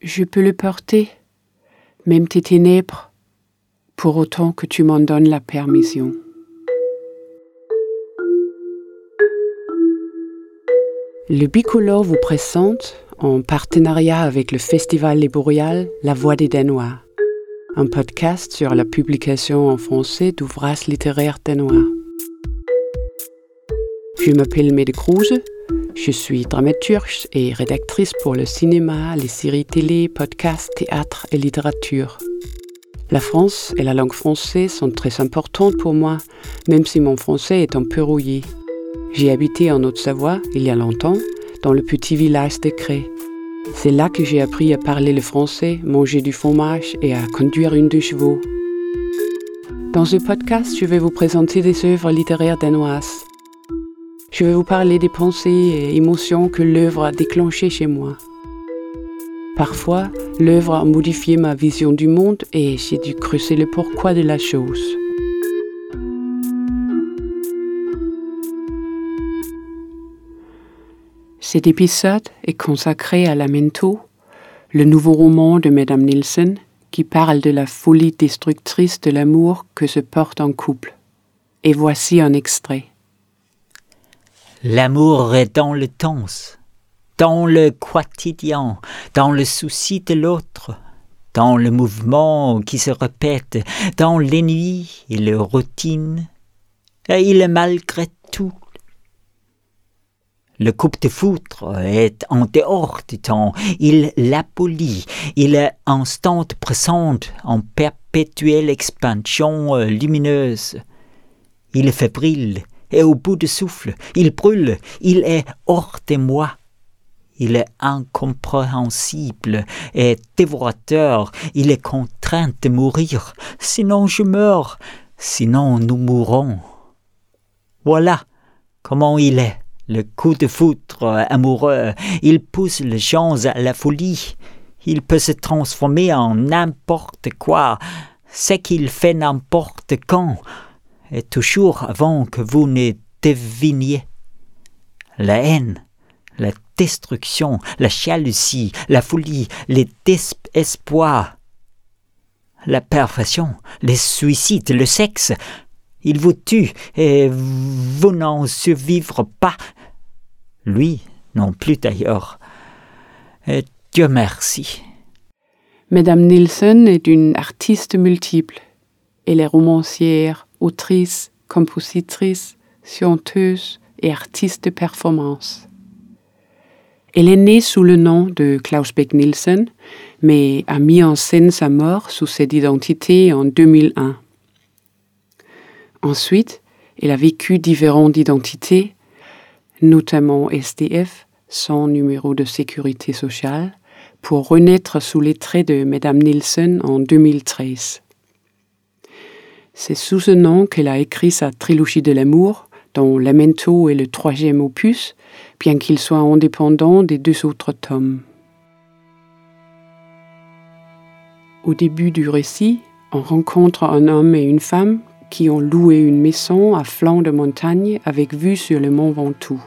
Je peux le porter, même tes ténèbres, pour autant que tu m'en donnes la permission. Le Bicolore vous présente, en partenariat avec le Festival Les La Voix des Danois, un podcast sur la publication en français d'ouvrages littéraires danois. Je m'appelle Mede Kruse, je suis dramaturge et rédactrice pour le cinéma, les séries télé, podcasts, théâtre et littérature. La France et la langue française sont très importantes pour moi, même si mon français est un peu rouillé. J'ai habité en Haute-Savoie il y a longtemps, dans le petit village de Cré. C'est là que j'ai appris à parler le français, manger du fromage et à conduire une de chevaux. Dans ce podcast, je vais vous présenter des œuvres littéraires danoises. Je vais vous parler des pensées et émotions que l'œuvre a déclenchées chez moi. Parfois, l'œuvre a modifié ma vision du monde et j'ai dû creuser le pourquoi de la chose. Cet épisode est consacré à Lamento, le nouveau roman de Madame Nielsen qui parle de la folie destructrice de l'amour que se porte en couple. Et voici un extrait. L'amour est dans le temps, dans le quotidien, dans le souci de l'autre, dans le mouvement qui se répète, dans les nuits et les routines. Et il est malgré tout. Le coupe de foudre est en dehors du temps, il l'abolit, il est instant présent en perpétuelle expansion euh, lumineuse. Il est fébrile, et au bout de souffle, il brûle, il est hors de moi. Il est incompréhensible et dévorateur, il est contraint de mourir, sinon je meurs, sinon nous mourrons. Voilà comment il est, le coup de foudre amoureux, il pousse les gens à la folie, il peut se transformer en n'importe quoi, c'est qu'il fait n'importe quand, et toujours avant que vous ne deviniez. La haine, la destruction, la jalousie, la folie, les désespoirs, la perfection, les suicides, le sexe, il vous tue et vous n'en survivrez pas. Lui non plus d'ailleurs. Et Dieu merci. Madame Nielsen est une artiste multiple. Elle est romancière, autrice, compositrice, chanteuse et artiste de performance. Elle est née sous le nom de Klaus Beck Nielsen, mais a mis en scène sa mort sous cette identité en 2001. Ensuite, elle a vécu différentes identités, notamment SDF, sans numéro de sécurité sociale, pour renaître sous les traits de Madame Nielsen en 2013. C'est sous ce nom qu'elle a écrit sa trilogie de l'amour, dont Lamento est le troisième opus, bien qu'il soit indépendant des deux autres tomes. Au début du récit, on rencontre un homme et une femme qui ont loué une maison à flanc de montagne avec vue sur le mont Ventoux.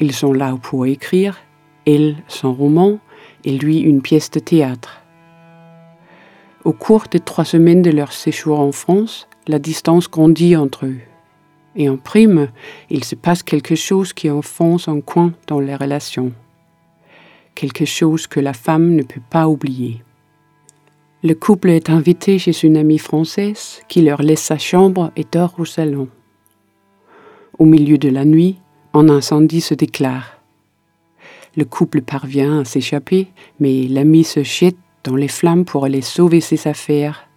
Ils sont là pour écrire, elle son roman et lui une pièce de théâtre. Au cours des trois semaines de leur séjour en France, la distance grandit entre eux. Et en prime, il se passe quelque chose qui enfonce un coin dans les relations. Quelque chose que la femme ne peut pas oublier. Le couple est invité chez une amie française qui leur laisse sa chambre et dort au salon. Au milieu de la nuit, un incendie se déclare. Le couple parvient à s'échapper, mais l'ami se jette dans les flammes pour aller sauver ses affaires.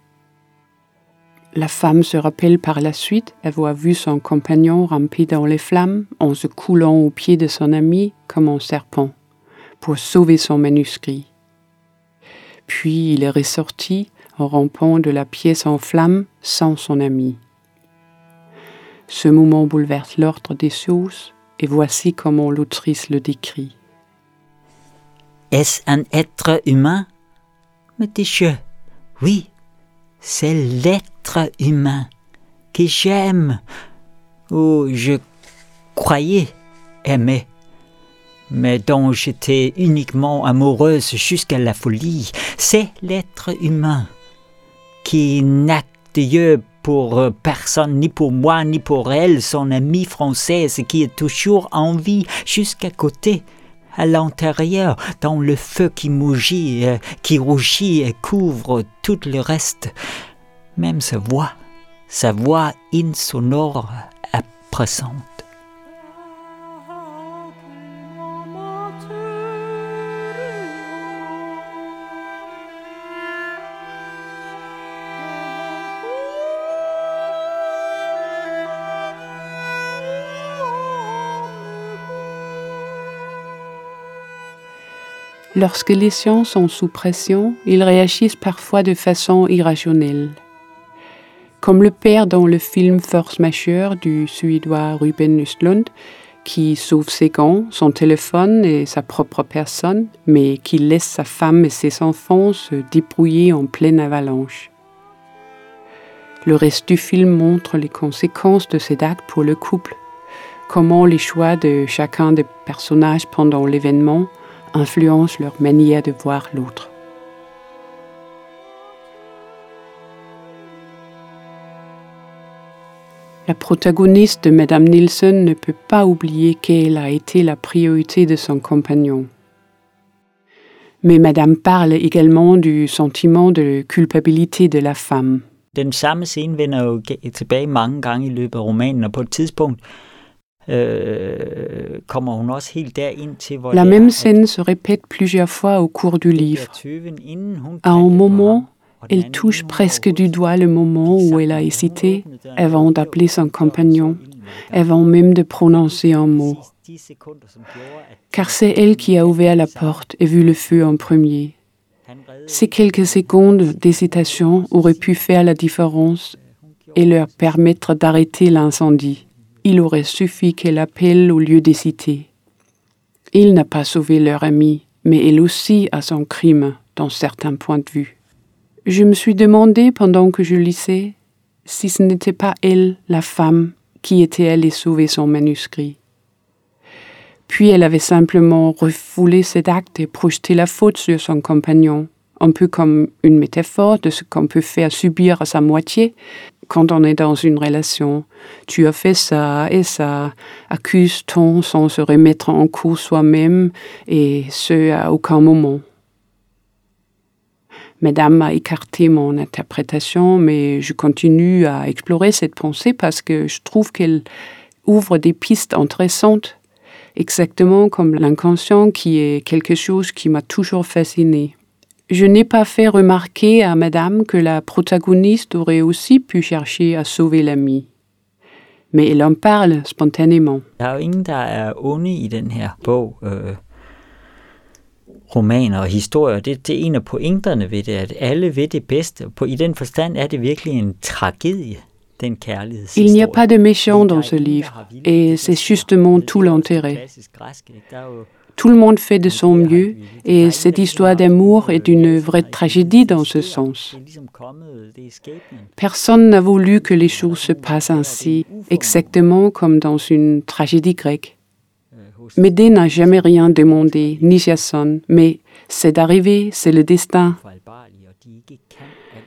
La femme se rappelle par la suite avoir vu son compagnon ramper dans les flammes en se coulant au pied de son ami comme un serpent pour sauver son manuscrit. Puis il est ressorti en rampant de la pièce en flammes sans son ami. Ce moment bouleverse l'ordre des choses et voici comment l'autrice le décrit. Est-ce un être humain dis-je. Oui, c'est l'être humain que j'aime. Oh, je croyais aimer, mais dont j'étais uniquement amoureuse jusqu'à la folie, c'est l'être humain qui n'a Dieu pour personne, ni pour moi, ni pour elle, son amie française qui est toujours en vie jusqu'à côté, à l'intérieur, dans le feu qui mougit, euh, qui rougit et couvre tout le reste. Même sa voix, sa voix insonore, oppressante. Lorsque les sciences sont sous pression, ils réagissent parfois de façon irrationnelle. Comme le père dans le film Force majeure du Suédois Ruben Östlund, qui sauve ses gants, son téléphone et sa propre personne, mais qui laisse sa femme et ses enfants se débrouiller en pleine avalanche. Le reste du film montre les conséquences de cet acte pour le couple, comment les choix de chacun des personnages pendant l'événement influence leur manière de voir l'autre. La protagoniste de Madame Nielsen ne peut pas oublier qu'elle a été la priorité de son compagnon. Mais Madame parle également du sentiment de culpabilité de la femme. Den samme vender jo tilbage mange gange i løbet af romanen, og på et tidspunkt La même scène se répète plusieurs fois au cours du livre. À un moment, elle touche presque du doigt le moment où elle a hésité avant d'appeler son compagnon, avant même de prononcer un mot. Car c'est elle qui a ouvert la porte et vu le feu en premier. Ces quelques secondes d'hésitation auraient pu faire la différence et leur permettre d'arrêter l'incendie il aurait suffi qu'elle appelle au lieu d'hésiter. Il n'a pas sauvé leur ami, mais elle aussi a son crime dans certains points de vue. Je me suis demandé pendant que je lisais si ce n'était pas elle, la femme, qui était allée sauver son manuscrit. Puis elle avait simplement refoulé cet acte et projeté la faute sur son compagnon, un peu comme une métaphore de ce qu'on peut faire subir à sa moitié quand on est dans une relation. Tu as fait ça et ça, accuse-t-on sans se remettre en cause soi-même et ce à aucun moment. Madame a écarté mon interprétation, mais je continue à explorer cette pensée parce que je trouve qu'elle ouvre des pistes intéressantes, exactement comme l'inconscient qui est quelque chose qui m'a toujours fasciné. Je n'ai pas fait remarquer à Madame que la protagoniste aurait aussi pu chercher à sauver l'ami. Mais elle en parle spontanément. Der er jo ingen, der er onde i den her bog. Øh, romaner og historier. Det, det er en af pointerne ved det, at alle ved det bedste. På, I den forstand er det virkelig en tragedie. Il n'y a pas de méchant dans ce livre, et c'est justement tout l'intérêt. Tout le monde fait de son mieux et cette histoire d'amour est une vraie tragédie dans ce sens. Personne n'a voulu que les choses se passent ainsi, exactement comme dans une tragédie grecque. Médée n'a jamais rien demandé, ni Jason, mais c'est arrivé, c'est le destin.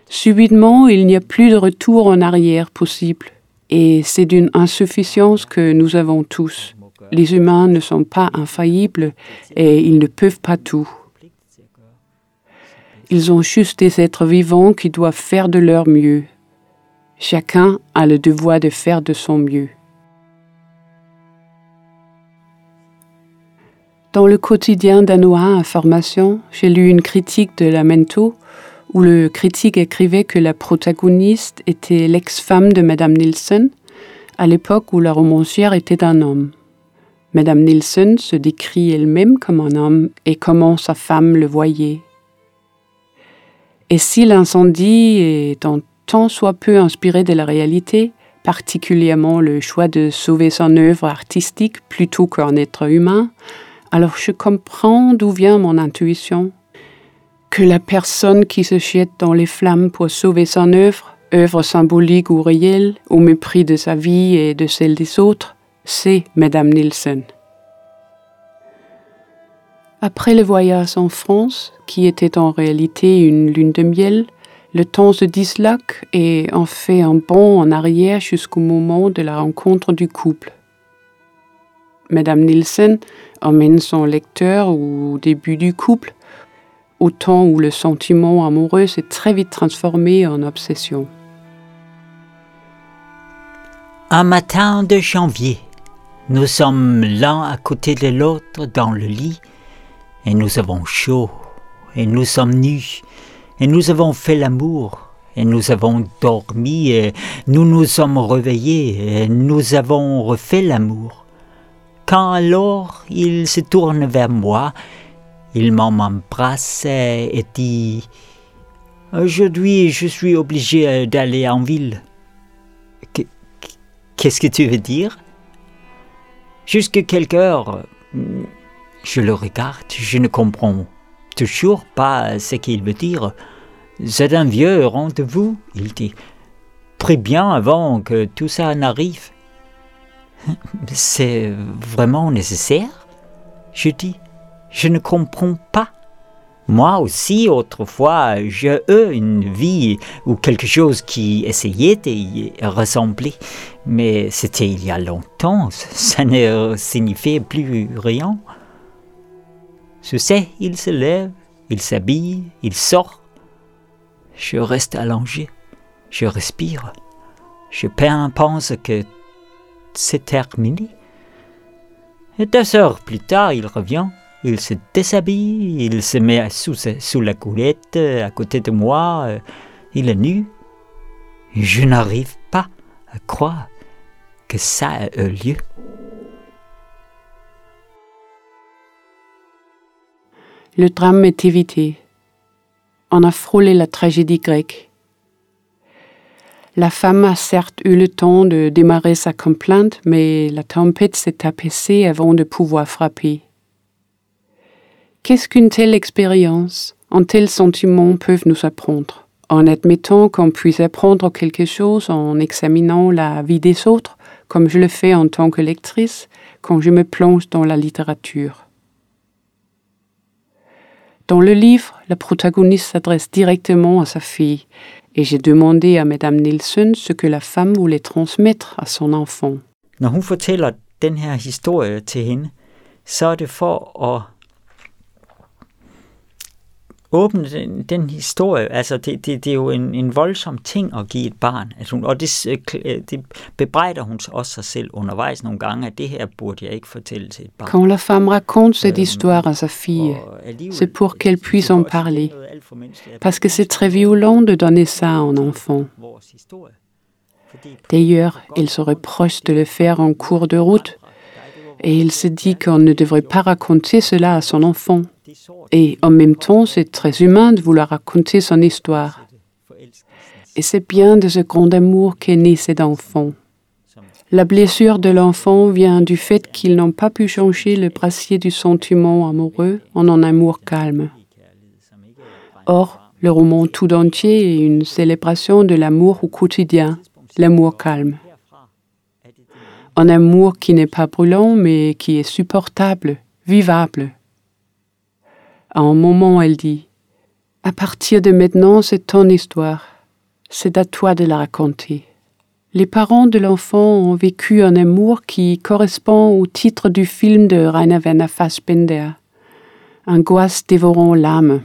Subitement, il n'y a plus de retour en arrière possible, et c'est d'une insuffiance que nous avons tous. Les humains ne sont pas infaillibles et ils ne peuvent pas tout. Ils ont juste des êtres vivants qui doivent faire de leur mieux. Chacun a le devoir de faire de son mieux. Dans le quotidien danois Information, j'ai lu une critique de Lamento où le critique écrivait que la protagoniste était l'ex-femme de Madame Nielsen à l'époque où la romancière était un homme. Madame Nielsen se décrit elle-même comme un homme et comment sa femme le voyait. Et si l'incendie est en tant soit peu inspiré de la réalité, particulièrement le choix de sauver son œuvre artistique plutôt qu'un être humain, alors je comprends d'où vient mon intuition. Que la personne qui se jette dans les flammes pour sauver son œuvre, œuvre symbolique ou réelle, au mépris de sa vie et de celle des autres, c'est Madame Nielsen. Après le voyage en France, qui était en réalité une lune de miel, le temps se disloque et on fait un bond en arrière jusqu'au moment de la rencontre du couple. Madame Nielsen emmène son lecteur au début du couple, au temps où le sentiment amoureux s'est très vite transformé en obsession. Un matin de janvier, nous sommes l'un à côté de l'autre dans le lit et nous avons chaud, et nous sommes nus, et nous avons fait l'amour, et nous avons dormi, et nous nous sommes réveillés, et nous avons refait l'amour. Quand alors il se tourne vers moi, il m'embrasse et dit Aujourd'hui, je suis obligé d'aller en ville. Qu'est-ce que tu veux dire? Jusque quelque heure, je le regarde, je ne comprends toujours pas ce qu'il veut dire. C'est un vieux rendez-vous, il dit. Très bien avant que tout ça n'arrive. C'est vraiment nécessaire? Je dis. Je ne comprends pas. Moi aussi, autrefois, j'ai eu une vie ou quelque chose qui essayait d'y ressembler. Mais c'était il y a longtemps, ça ne signifiait plus rien. Je sais, il se lève, il s'habille, il sort. Je reste allongé, je respire. Je pense que c'est terminé. Et deux heures plus tard, il revient. Il se déshabille, il se met sous, sous la coulette à côté de moi. Il est nu. Je n'arrive pas à croire que ça a eu lieu. Le drame est évité. On a frôlé la tragédie grecque. La femme a certes eu le temps de démarrer sa complainte, mais la tempête s'est apaisée avant de pouvoir frapper. Qu'est-ce qu'une telle expérience, un tel sentiment peuvent nous apprendre En admettant qu'on puisse apprendre quelque chose en examinant la vie des autres, comme je le fais en tant que lectrice quand je me plonge dans la littérature. Dans le livre, la protagoniste s'adresse directement à sa fille, et j'ai demandé à Madame Nielsen ce que la femme voulait transmettre à son enfant. Når hun åbne den, den historie. Altså, det, det, det er jo en, en voldsom ting at give et barn. Altså, hun, og det, det bebrejder hun også sig selv undervejs nogle gange, at det her burde jeg ikke fortælle til et barn. Quand la femme raconte cette histoire à sa fille, c'est pour qu'elle puisse en parler. Parce que c'est très violent de donner ça à un enfant. D'ailleurs, elle se reproche de le faire en cours de route et il se dit qu'on ne devrait pas raconter cela à son enfant. Et en même temps, c'est très humain de vouloir raconter son histoire. Et c'est bien de ce grand amour qu'est né cet enfant. La blessure de l'enfant vient du fait qu'ils n'ont pas pu changer le brassier du sentiment amoureux en un amour calme. Or, le roman tout entier est une célébration de l'amour au quotidien, l'amour calme. Un amour qui n'est pas brûlant, mais qui est supportable, vivable. À un moment, elle dit À partir de maintenant, c'est ton histoire. C'est à toi de la raconter. Les parents de l'enfant ont vécu un amour qui correspond au titre du film de Rainer Werner Fassbinder, Angoisse dévorant l'âme,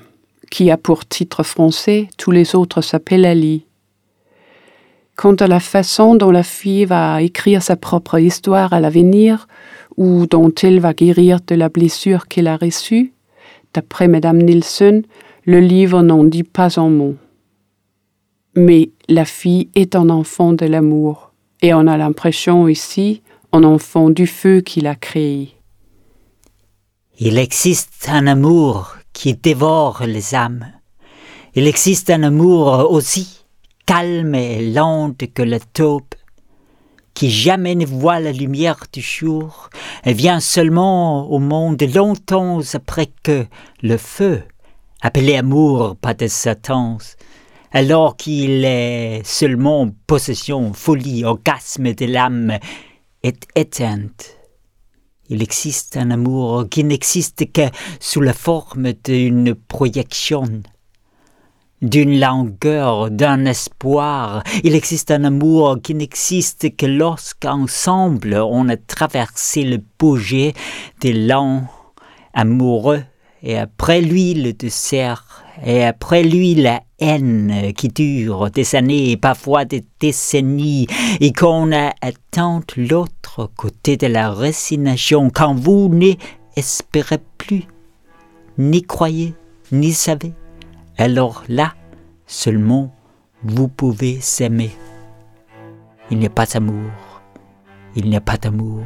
qui a pour titre français Tous les autres s'appellent Ali. Quant à la façon dont la fille va écrire sa propre histoire à l'avenir, ou dont elle va guérir de la blessure qu'elle a reçue, d'après Madame Nielsen, le livre n'en dit pas un mot. Mais la fille est un enfant de l'amour, et on a l'impression ici un enfant du feu qu'il a créé. Il existe un amour qui dévore les âmes. Il existe un amour aussi calme et lente que la taupe, qui jamais ne voit la lumière du jour, vient seulement au monde longtemps après que le feu, appelé amour par des satans, alors qu'il est seulement possession, folie, orgasme de l'âme, est éteinte. Il existe un amour qui n'existe que sous la forme d'une projection, d'une langueur, d'un espoir. Il existe un amour qui n'existe que lorsqu'ensemble on a traversé le projet des lents amoureux. Et après lui le dessert et après lui la haine qui dure des années, parfois des décennies, et qu'on a atteint l'autre côté de la résignation, quand vous n'espérez plus, ni croyez, ni savez, alors là seulement vous pouvez s'aimer. Il n'y a pas d'amour, il n'y a pas d'amour.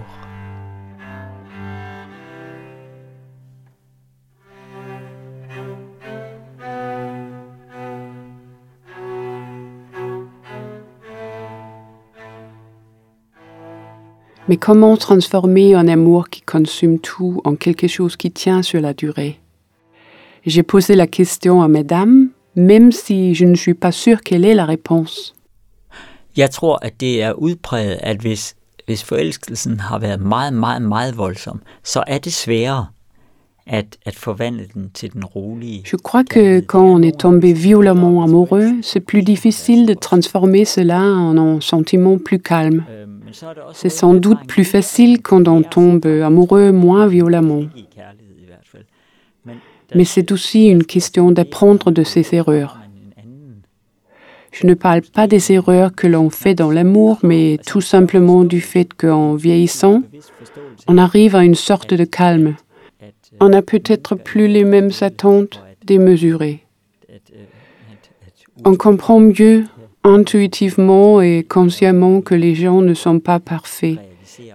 Mais comment transformer un amour qui consume tout en quelque chose qui tient sur la durée? J'ai posé la question à mesdames, même si je ne suis pas sûre quelle est la réponse. Jeg tror, at det er udpræget, at hvis, hvis forelskelsen har været meget, meget, meget voldsom, så er det sværere at, at forvandle den til den rolige. Je crois que quand on est tombé violemment amoureux, c'est plus difficile de transformer cela en un sentiment plus calme. C'est sans doute plus facile quand on tombe amoureux moins violemment. Mais c'est aussi une question d'apprendre de ses erreurs. Je ne parle pas des erreurs que l'on fait dans l'amour, mais tout simplement du fait qu'en vieillissant, on arrive à une sorte de calme. On n'a peut-être plus les mêmes attentes démesurées. On comprend mieux intuitivement et consciemment que les gens ne sont pas parfaits,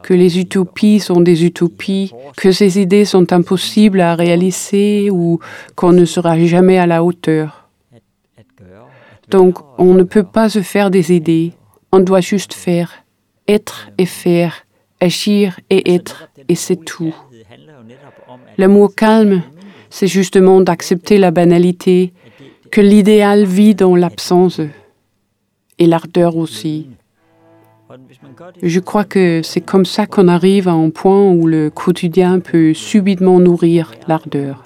que les utopies sont des utopies, que ces idées sont impossibles à réaliser ou qu'on ne sera jamais à la hauteur. Donc, on ne peut pas se faire des idées, on doit juste faire, être et faire, agir et être, et c'est tout. L'amour calme, c'est justement d'accepter la banalité, que l'idéal vit dans l'absence et l'ardeur aussi. Je crois que c'est comme ça qu'on arrive à un point où le quotidien peut subitement nourrir l'ardeur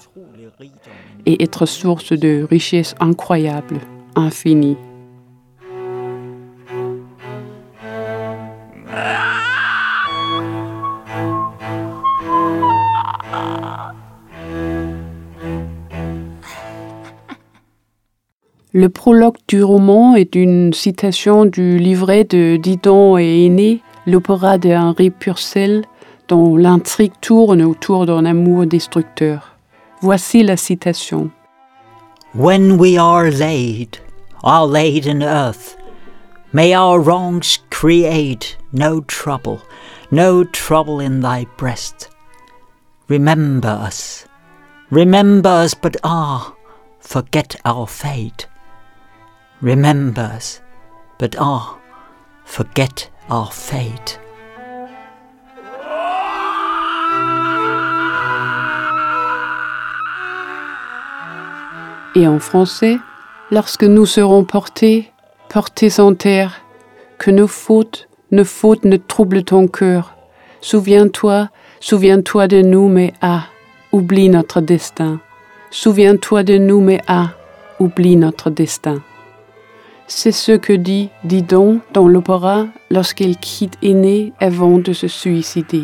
et être source de richesse incroyable, infinie. Le prologue du roman est une citation du livret de Didon et Aîné, l'opéra de Henri Purcell, dont l'intrigue tourne autour d'un amour destructeur. Voici la citation. When we are laid, are laid in earth, may our wrongs create no trouble, no trouble in thy breast. Remember us, remember us, but ah, forget our fate. Remember us, but ah, forget our fate. Et en français, lorsque nous serons portés, portés en terre, que nos fautes, nos fautes ne troublent ton cœur. Souviens-toi, souviens-toi de nous, mais ah, oublie notre destin. Souviens-toi de nous, mais ah, oublie notre destin. C'est ce que dit Didon dans l'opéra lorsqu'elle quitte Aîné avant de se suicider.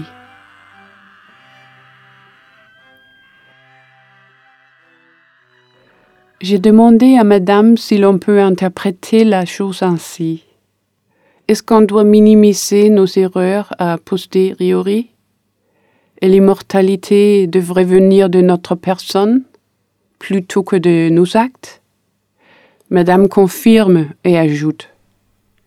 J'ai demandé à Madame si l'on peut interpréter la chose ainsi. Est-ce qu'on doit minimiser nos erreurs a posteriori? Et l'immortalité devrait venir de notre personne plutôt que de nos actes? Madame confirme et ajoute.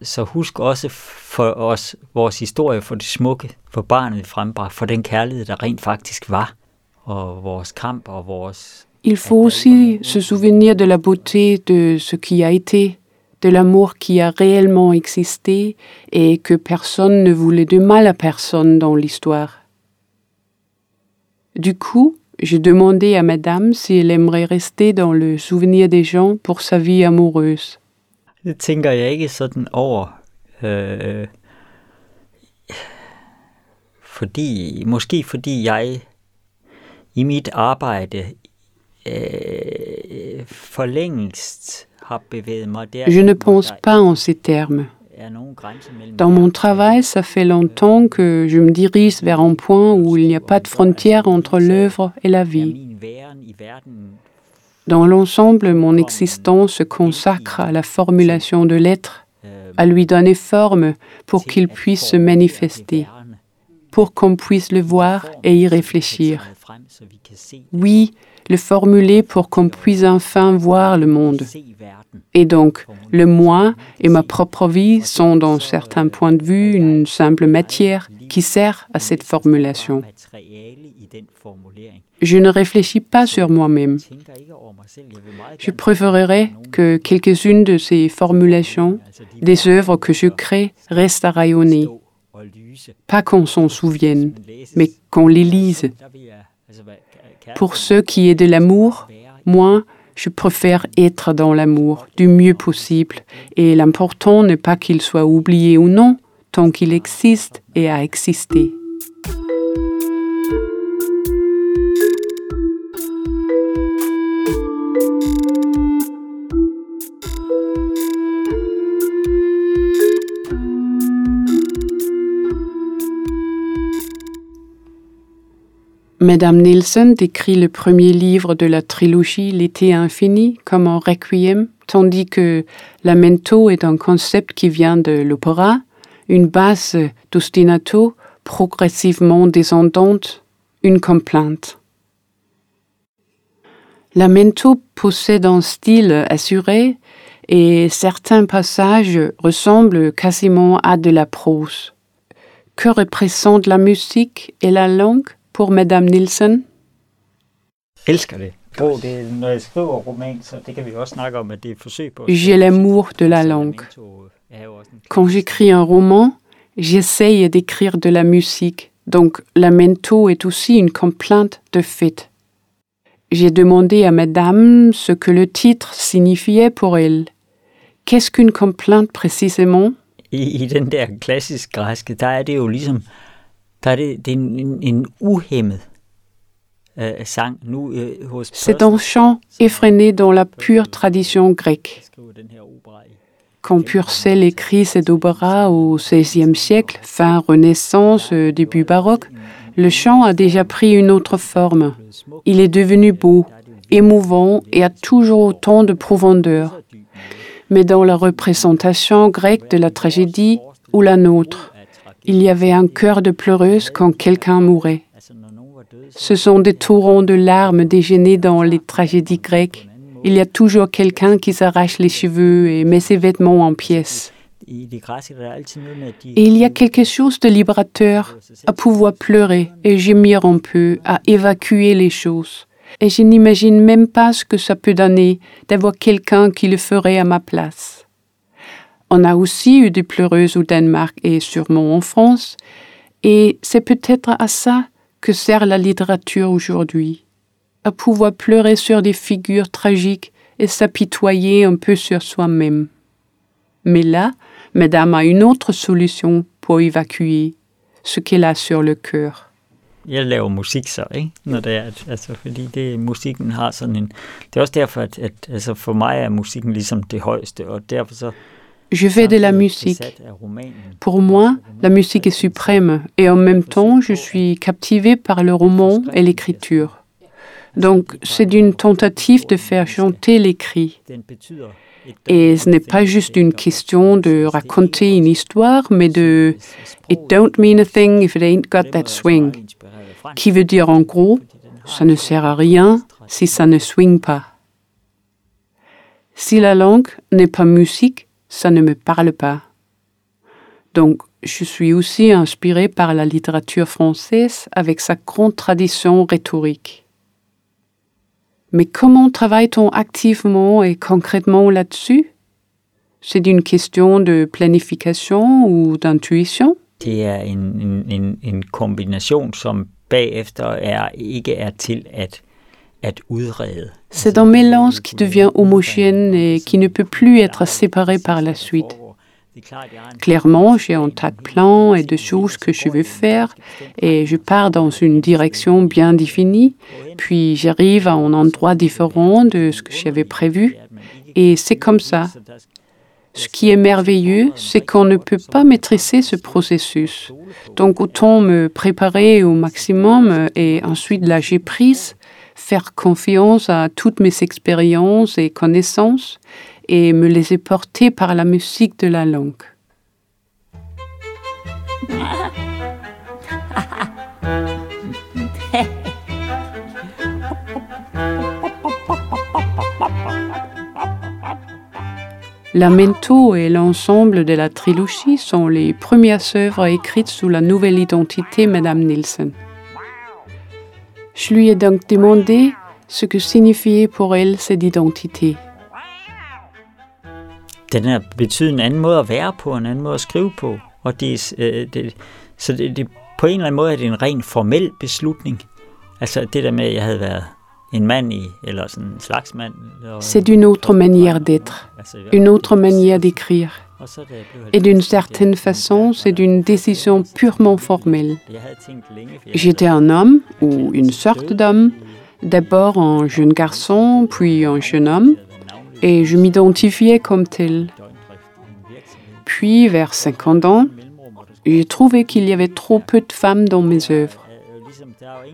Så husk også for os vores historie, for det smukke, for barnet frembragt, for den kærlighed, der rent faktisk var, og vores kamp og vores... Il faut aussi se souvenir de la beauté de ce qui a été, de l'amour qui a réellement existé et que personne ne voulait de mal à personne dans l'histoire. Du coup, j'ai demandé à madame si elle aimerait rester dans le souvenir des gens pour sa vie amoureuse. Det tænker jeg ikke sådan over. Øh, fordi, måske fordi jeg i mit arbejde øh, for længst har bevæget mig der. Je ne pense pas en ces termes. Dans mon travail, ça fait longtemps que je me dirige vers un point où il n'y a pas de frontière entre l'œuvre et la vie. Dans l'ensemble, mon existence se consacre à la formulation de l'être, à lui donner forme pour qu'il puisse se manifester, pour qu'on puisse le voir et y réfléchir. Oui, le formuler pour qu'on puisse enfin voir le monde. Et donc, le moi et ma propre vie sont, dans certains points de vue, une simple matière qui sert à cette formulation. Je ne réfléchis pas sur moi-même. Je préférerais que quelques-unes de ces formulations, des œuvres que je crée, restent à rayonner. Pas qu'on s'en souvienne, mais qu'on les lise. Pour ce qui est de l'amour, moi, je préfère être dans l'amour du mieux possible et l'important n'est pas qu'il soit oublié ou non, tant qu'il existe et a existé. Madame Nielsen décrit le premier livre de la trilogie L'été infini comme un requiem, tandis que Lamento est un concept qui vient de l'opéra, une basse d'ostinato progressivement descendante, une complainte. Lamento possède un style assuré et certains passages ressemblent quasiment à de la prose. Que représente la musique et la langue? Pour Madame Nielsen? J'ai l'amour de la langue. Quand j'écris un roman, j'essaye d'écrire de la musique, donc lamento est aussi une complainte de fait. J'ai demandé à Madame ce que le titre signifiait pour elle. Qu'est-ce qu'une complainte précisément? I, i den der klassisk græske, der er det jo ligesom c'est un chant effréné dans la pure tradition grecque. Quand Purcell écrit cet opéra au XVIe siècle, fin Renaissance, euh, début baroque, le chant a déjà pris une autre forme. Il est devenu beau, émouvant et a toujours autant de profondeur. Mais dans la représentation grecque de la tragédie ou la nôtre, il y avait un cœur de pleureuse quand quelqu'un mourait. Ce sont des torrents de larmes déjeunés dans les tragédies grecques. Il y a toujours quelqu'un qui s'arrache les cheveux et met ses vêtements en pièces. Et il y a quelque chose de libérateur à pouvoir pleurer et gémir un peu, à évacuer les choses. Et je n'imagine même pas ce que ça peut donner d'avoir quelqu'un qui le ferait à ma place. On a aussi eu des pleureuses au Danemark et sûrement en France, et c'est peut-être à ça que sert la littérature aujourd'hui, à pouvoir pleurer sur des figures tragiques et s'apitoyer un peu sur soi-même. Mais là, Madame a une autre solution pour évacuer ce qu'elle a sur le cœur. jeg laver musik så, ikke? Når det er, altså, fordi det, musikken har sådan en... Det er også derfor, at, at altså, er Je fais de la musique. Pour moi, la musique est suprême et en même temps, je suis captivé par le roman et l'écriture. Donc, c'est une tentative de faire chanter l'écrit. Et ce n'est pas juste une question de raconter une histoire, mais de It don't mean a thing if it ain't got that swing. Qui veut dire en gros, ça ne sert à rien si ça ne swing pas. Si la langue n'est pas musique, ça ne me parle pas. Donc, je suis aussi inspirée par la littérature française avec sa grande tradition rhétorique. Mais comment travaille-t-on activement et concrètement là-dessus? C'est une question de planification ou d'intuition? Det er en, C'est un mélange qui devient homogène et qui ne peut plus être séparé par la suite. Clairement, j'ai un tas de plans et de choses que je veux faire et je pars dans une direction bien définie, puis j'arrive à un endroit différent de ce que j'avais prévu et c'est comme ça. Ce qui est merveilleux, c'est qu'on ne peut pas maîtriser ce processus. Donc autant me préparer au maximum et ensuite lâcher prise, faire confiance à toutes mes expériences et connaissances et me laisser porter par la musique de la langue. Lamento et l'ensemble de la trilogie sont les premières œuvres écrites sous la nouvelle identité Madame Nielsen. Je lui ai donc demandé ce que signifiait pour elle cette identité. Den har betydet en anden måde at være på, en anden måde at skrive på. Og det, øh, det, så det, det, på en eller anden måde er det en ren formel beslutning. Altså det der med, at jeg havde været C'est une autre manière d'être, une autre manière d'écrire. Et d'une certaine façon, c'est une décision purement formelle. J'étais un homme ou une sorte d'homme, d'abord un jeune garçon, puis un jeune homme, et je m'identifiais comme tel. Puis, vers 50 ans, j'ai trouvé qu'il y avait trop peu de femmes dans mes œuvres.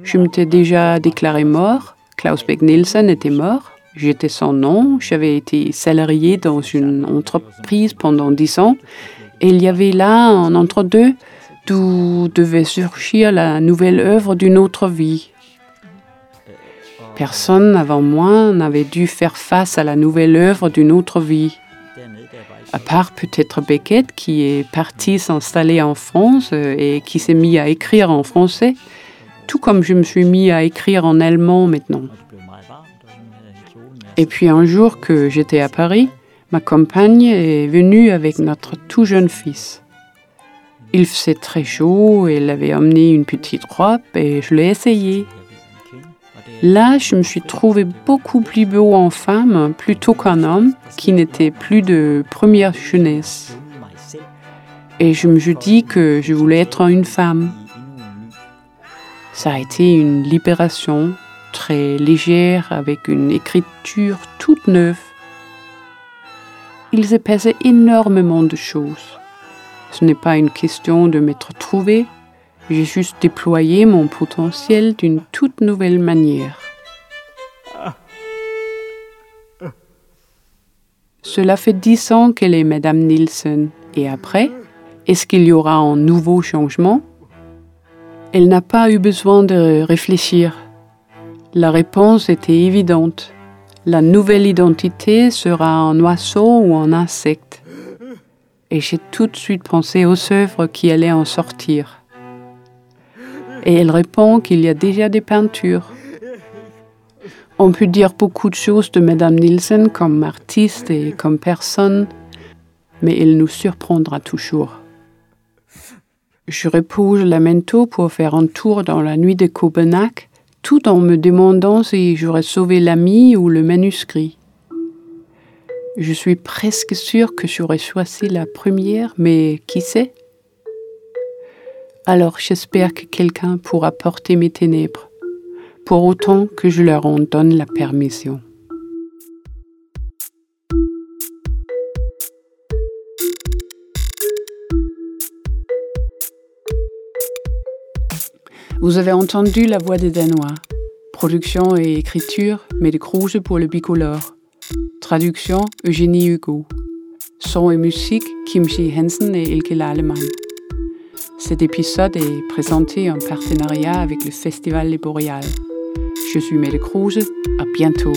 Je m'étais déjà déclaré mort Klaus Beck-Nielsen était mort. J'étais son nom. J'avais été salarié dans une entreprise pendant dix ans. Et il y avait là un entre-deux d'où devait surgir la nouvelle œuvre d'une autre vie. Personne avant moi n'avait dû faire face à la nouvelle œuvre d'une autre vie. À part peut-être Beckett qui est parti s'installer en France euh, et qui s'est mis à écrire en français tout comme je me suis mis à écrire en allemand maintenant. Et puis un jour que j'étais à Paris, ma compagne est venue avec notre tout jeune fils. Il faisait très chaud, elle avait emmené une petite robe et je l'ai essayée. Là, je me suis trouvé beaucoup plus beau en femme plutôt qu'un homme qui n'était plus de première jeunesse. Et je me suis dit que je voulais être une femme. Ça a été une libération très légère avec une écriture toute neuve. Il s'est passé énormément de choses. Ce n'est pas une question de m'être trouvé, j'ai juste déployé mon potentiel d'une toute nouvelle manière. Cela fait dix ans qu'elle est Madame Nielsen. Et après, est-ce qu'il y aura un nouveau changement? Elle n'a pas eu besoin de réfléchir. La réponse était évidente. La nouvelle identité sera un oiseau ou un insecte. Et j'ai tout de suite pensé aux œuvres qui allaient en sortir. Et elle répond qu'il y a déjà des peintures. On peut dire beaucoup de choses de Madame Nielsen comme artiste et comme personne, mais elle nous surprendra toujours. Je repose Lamento pour faire un tour dans la nuit de Copenhague, tout en me demandant si j'aurais sauvé l'ami ou le manuscrit. Je suis presque sûre que j'aurais choisi la première, mais qui sait? Alors j'espère que quelqu'un pourra porter mes ténèbres, pour autant que je leur en donne la permission. Vous avez entendu la voix des Danois. Production et écriture, Kruse pour le bicolore. Traduction, Eugénie Hugo. Son et musique, Kimchi Hansen et Ilke Lalemann. Cet épisode est présenté en partenariat avec le Festival Les Boréales. Je suis Kruse. À bientôt.